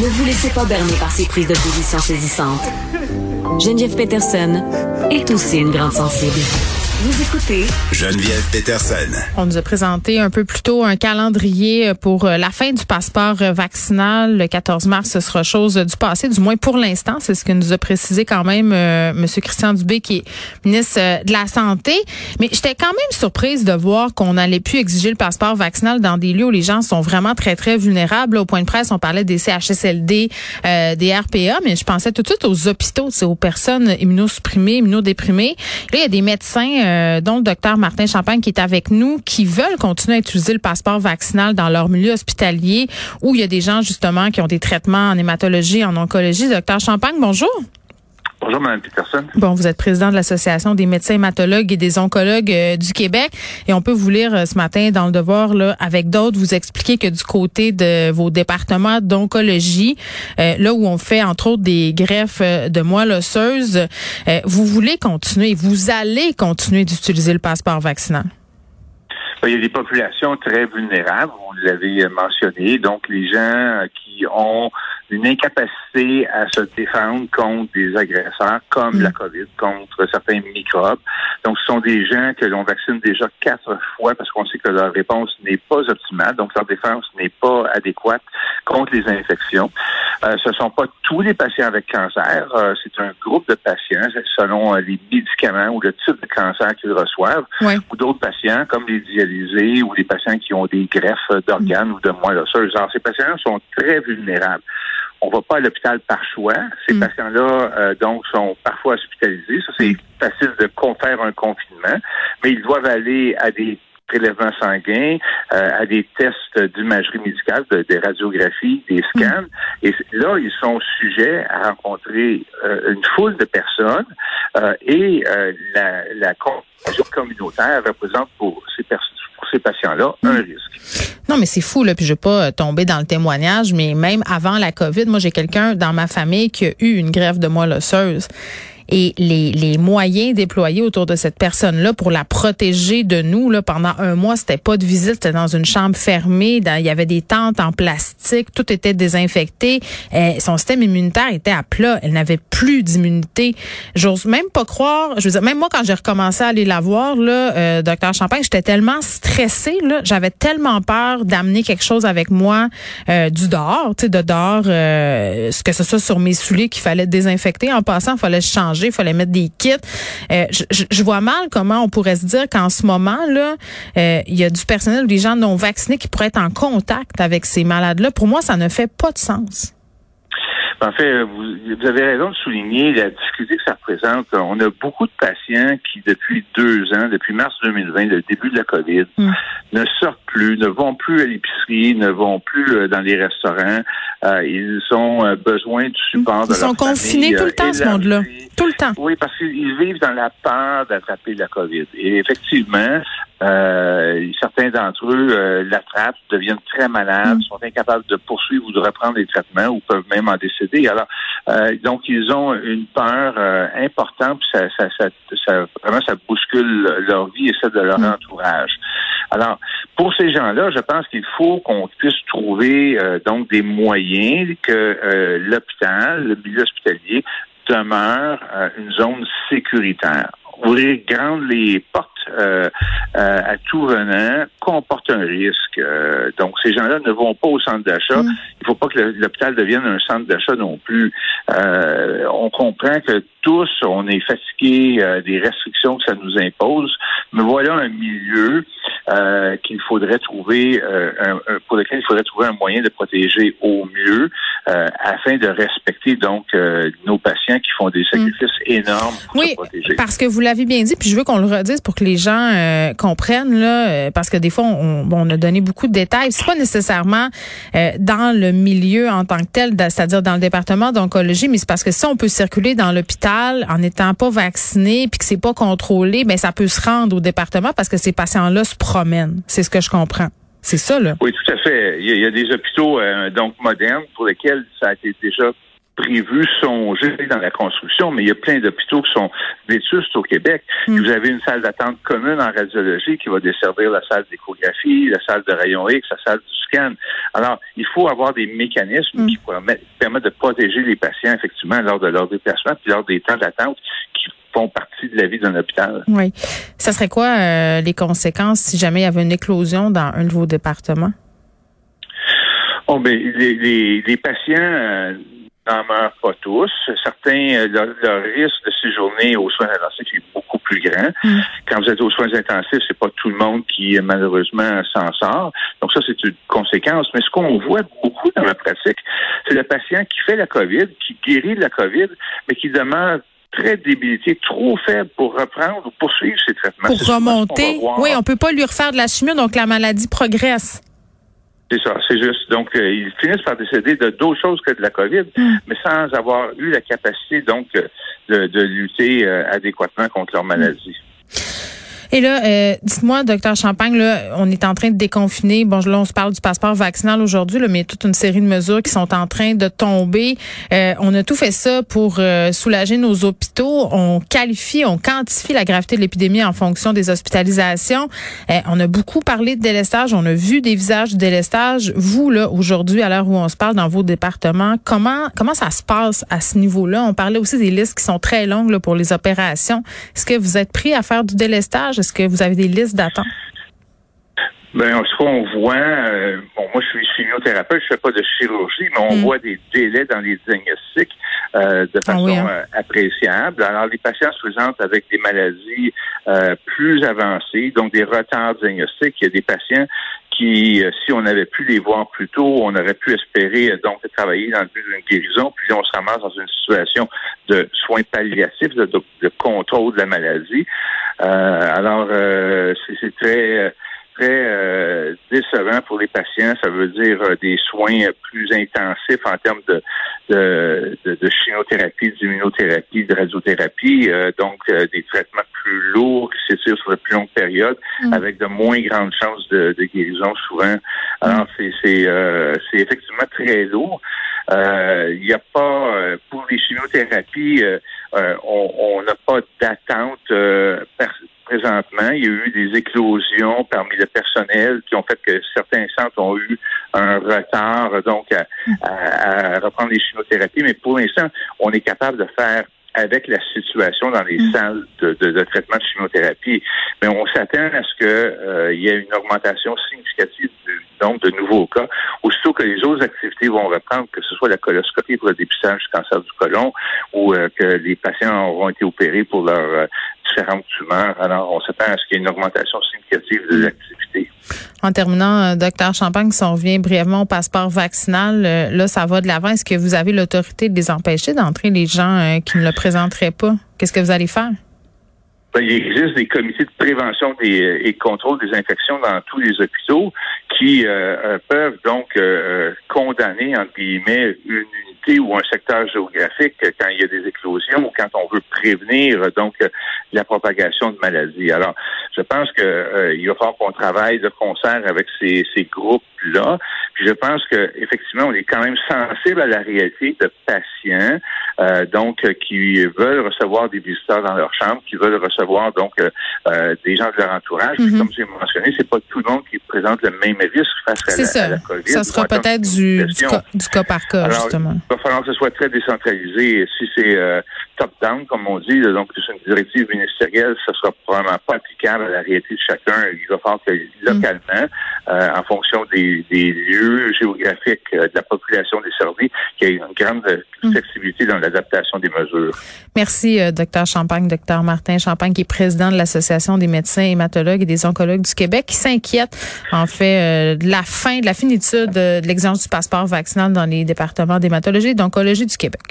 Ne vous laissez pas berner par ces prises de position saisissantes. Geneviève Peterson est aussi une grande sensible. Vous écoutez Geneviève Peterson. On nous a présenté un peu plus tôt un calendrier pour euh, la fin du passeport euh, vaccinal. Le 14 mars, ce sera chose du passé, du moins pour l'instant. C'est ce que nous a précisé quand même euh, M. Christian Dubé, qui est ministre de la Santé. Mais j'étais quand même surprise de voir qu'on n'allait plus exiger le passeport vaccinal dans des lieux où les gens sont vraiment très, très vulnérables. Au point de presse, on parlait des CHSLD, des RPA, mais je pensais tout de suite aux hôpitaux, aux personnes immunosupprimées, immunodéprimées. Là, il y a des médecins euh, dont le docteur Martin Champagne qui est avec nous, qui veulent continuer à utiliser le passeport vaccinal dans leur milieu hospitalier où il y a des gens justement qui ont des traitements en hématologie, en oncologie. Docteur Champagne, bonjour. Bonjour, Mme Peterson. Bon, vous êtes président de l'Association des médecins hématologues et des oncologues euh, du Québec. Et on peut vous lire euh, ce matin dans le devoir, là, avec d'autres, vous expliquer que du côté de vos départements d'oncologie, euh, là où on fait, entre autres, des greffes de moelle osseuse, vous voulez continuer, vous allez continuer d'utiliser le passeport vaccinal? Il y a des populations très vulnérables, vous l'avez mentionné, donc les gens qui ont une incapacité à se défendre contre des agresseurs comme mm. la COVID, contre certains microbes. Donc, ce sont des gens que l'on vaccine déjà quatre fois parce qu'on sait que leur réponse n'est pas optimale, donc leur défense n'est pas adéquate contre les infections. Euh, ce ne sont pas tous les patients avec cancer, euh, c'est un groupe de patients selon euh, les médicaments ou le type de cancer qu'ils reçoivent, ou d'autres patients comme les dialysés ou les patients qui ont des greffes d'organes ou de moelle osseuse. Alors, ces patients sont très vulnérables. On va pas à l'hôpital par choix. Ces hmm. patients-là, euh, donc, sont parfois hospitalisés. Ça, c'est facile de faire un confinement, mais ils doivent aller à des prélèvements sanguins, euh, à des tests d'imagerie médicale, des radiographies, des scans. Hmm. Et là, ils sont sujets à rencontrer euh, une foule de personnes et la, la communautaire représente pour ces personnes ces patients-là un hmm. risque. Non, mais c'est fou, là, puis je vais pas tomber dans le témoignage, mais même avant la COVID, moi, j'ai quelqu'un dans ma famille qui a eu une grève de moelle osseuse et les, les moyens déployés autour de cette personne-là pour la protéger de nous là, pendant un mois, c'était pas de visite, c'était dans une chambre fermée, il y avait des tentes en plastique, tout était désinfecté, euh, son système immunitaire était à plat, elle n'avait plus d'immunité. J'ose même pas croire, je veux dire, même moi quand j'ai recommencé à aller la voir, là, euh, docteur Champagne, j'étais tellement stressée, là, j'avais tellement peur d'amener quelque chose avec moi euh, du dehors, tu sais, de dehors, euh, ce que ce soit sur mes souliers qu'il fallait désinfecter. En passant, il fallait changer il fallait mettre des kits. Euh, je, vois mal comment on pourrait se dire qu'en ce moment là, euh, il y a du personnel ou des gens non vaccinés qui pourraient être en contact avec ces malades-là. Pour moi, ça ne fait pas de sens. En fait, vous, avez raison de souligner la difficulté que ça représente. On a beaucoup de patients qui, depuis deux ans, depuis mars 2020, le début de la COVID, hmm. ne sortent plus, ne vont plus à l'épicerie, ne vont plus euh, dans les restaurants. Euh, ils ont euh, besoin du support de Ils sont confinés tout le temps, ce monde-là. Tout le temps. Oui, parce qu'ils vivent dans la peur d'attraper la COVID. Et effectivement, euh, certains d'entre eux euh, l'attrapent, deviennent très malades, mm. sont incapables de poursuivre ou de reprendre les traitements ou peuvent même en décéder. Alors, euh, donc, ils ont une peur euh, importante, puis ça, ça, ça, ça, vraiment, ça bouscule leur vie et celle de leur mm. entourage. Alors, pour ces gens-là, je pense qu'il faut qu'on puisse trouver donc des moyens que l'hôpital, le milieu hospitalier, demeure une zone sécuritaire. Ouvrir grandes les portes euh, euh, à tout venant comporte un risque. Euh, donc, ces gens-là ne vont pas au centre d'achat. Mm. Il ne faut pas que l'hôpital devienne un centre d'achat non plus. on comprend que tous, on est fatigués des restrictions que ça nous impose, mais voilà un milieu qu'il faudrait trouver, un, pour lequel il faudrait trouver un moyen de protéger au mieux, afin de respecter donc nos patients qui font des mm. sacrifices énormes pour se protéger. Parce que vous l'avez bien dit, puis je veux qu'on le redise pour que les gens euh, comprennent là, euh, parce que des fois on, on, a donné beaucoup de détails. C'est pas nécessairement euh, dans le milieu en tant que tel, c'est-à-dire dans le département d'oncologie, mais c'est parce que si on peut circuler dans l'hôpital en n'étant pas vacciné puis que c'est pas contrôlé, ben ça peut se rendre au département parce que ces patients-là se promènent. C'est ce que je comprends. C'est ça là. Oui, tout à fait. Il y a, des hôpitaux donc modernes pour lesquels ça a été déjà prévu, songé dans la construction, mais il y a plein d'hôpitaux qui sont vétustes au Québec. Mm. Vous avez une salle d'attente commune en radiologie qui va desservir la salle d'échographie, la salle de rayon X, la salle du scan. Alors, il faut avoir des mécanismes mm. qui permettent de protéger les patients, effectivement, lors de leur déplacement, puis lors des temps d'attente qui font partie de la vie d'un hôpital. Oui. Ça serait quoi euh, les conséquences si jamais il y avait une éclosion dans un de vos départements? Oh, ben, les, les, patients euh, n'en meurent pas tous. Certains, euh, leur, risque de séjourner aux soins intensifs est beaucoup plus grand. Mm. Quand vous êtes aux soins intensifs, c'est pas tout le monde qui malheureusement s'en sort. Donc ça, c'est une conséquence. Mais ce qu'on voit beaucoup dans la pratique, c'est le patient qui fait la COVID, qui guérit de la COVID, mais qui demeure très débilité, trop faible pour reprendre ou poursuivre ses traitements. Pour remonter. Oui, on peut pas lui refaire de la chimie, donc la maladie progresse. C'est ça, c'est juste. Donc, euh, ils finissent par décéder de d'autres choses que de la COVID, hmm. mais sans avoir eu la capacité, donc, de, de lutter euh, adéquatement contre leur maladie. Et là, euh, dites-moi, docteur Champagne, là, on est en train de déconfiner. Bon, là, on se parle du passeport vaccinal aujourd'hui, mais il y a toute une série de mesures qui sont en train de tomber. Euh, on a tout fait ça pour euh, soulager nos hôpitaux. On qualifie, on quantifie la gravité de l'épidémie en fonction des hospitalisations. on a beaucoup parlé de délestage. On a vu des visages de délestage. Vous, là, aujourd'hui, à l'heure où on se parle dans vos départements, comment comment ça se passe à ce niveau-là? On parlait aussi des listes qui sont très longues là, pour les opérations. Est-ce que vous êtes pris à faire du délestage? Est-ce que vous avez des listes d'attente? Ben, ce qu'on voit, euh, bon, moi, je suis chimiothérapeute, je fais pas de chirurgie, mais on hmm. voit des délais dans les diagnostics euh, de ah façon hein? euh, appréciable. Alors, les patients se présentent avec des maladies plus avancées, donc des retards diagnostiques. Il y a des patients qui, si on avait pu les voir plus tôt, on aurait pu espérer donc travailler dans le but d'une guérison, puis on se ramasse dans une situation de soins palliatifs, de, de contrôle de la maladie. Euh, alors, euh, c'est très très euh, décevant pour les patients. Ça veut dire des soins plus intensifs en termes de, de, de, chimiothérapie, d'immunothérapie, de radiothérapie, donc des traitements plus lourds qui s'étirent sur de plus longue période, mm. avec de moins grandes chances de, de guérison souvent. Alors, c'est c'est effectivement très lourd. Il n'y a pas pour les chimiothérapies euh, on n'a pas d'attente euh, présentement. Il y a eu des éclosions parmi le personnel qui ont fait que certains centres ont eu un retard donc à, reprendre les chimiothérapies. Mais pour l'instant, on est capable de faire avec la situation dans les mm. salles de, traitement de chimiothérapie. Mais on s'attend à ce qu'il euh, y ait une augmentation significative du nombre de nouveaux cas. Aussitôt que les autres activités vont reprendre, que ce soit la coloscopie pour le dépistage du cancer du côlon ou euh, que les patients auront été opérés pour leurs euh, différentes tumeurs. Alors, on s'attend à ce qu'il y ait une augmentation significative des activités. En terminant, euh, docteur Champagne, si on revient brièvement au passeport vaccinal, là, ça va de l'avant. Est-ce que vous avez l'autorité de les empêcher d'entrer les gens qui ne le présenteraient pas? Qu'est-ce que vous allez faire? Ben, il existe des comités de prévention des, et de contrôle des infections dans tous les hôpitaux qui euh, euh, peuvent donc euh, condamner, entre guillemets, une ou un secteur géographique quand il y a des éclosions ou quand on veut prévenir donc la propagation de maladies. Alors, je pense que il va falloir qu'on travaille de concert avec ces, ces groupes-là. Puis je pense que effectivement, on est quand même sensible à la réalité de patients, donc qui veulent recevoir des visiteurs dans leur chambre, qui veulent recevoir donc des gens de leur entourage. Mm-hmm. Comme j'ai mentionné, c'est pas tout le monde qui présente le même risque face à la, ça. la, COVID. Ça sera peut-être du, du, cas, par cas, justement. Il va falloir que ce soit très décentralisé. Si c'est euh, top-down, comme on dit, donc c'est une directive ministérielle, ce sera probablement pas applicable à la réalité de chacun. Il va falloir que localement, euh, en fonction des, des lieux géographiques euh, de la population desservie, qu'il y ait une grande mm. flexibilité dans l'adaptation des mesures. Merci, docteur Champagne, docteur Martin Champagne, qui est président de l'Association des médecins hématologues et des oncologues du Québec, qui s'inquiète en fait de la fin, de la finitude de l'exigence du passeport vaccinal dans les départements d'hématologie et d'oncologie du Québec.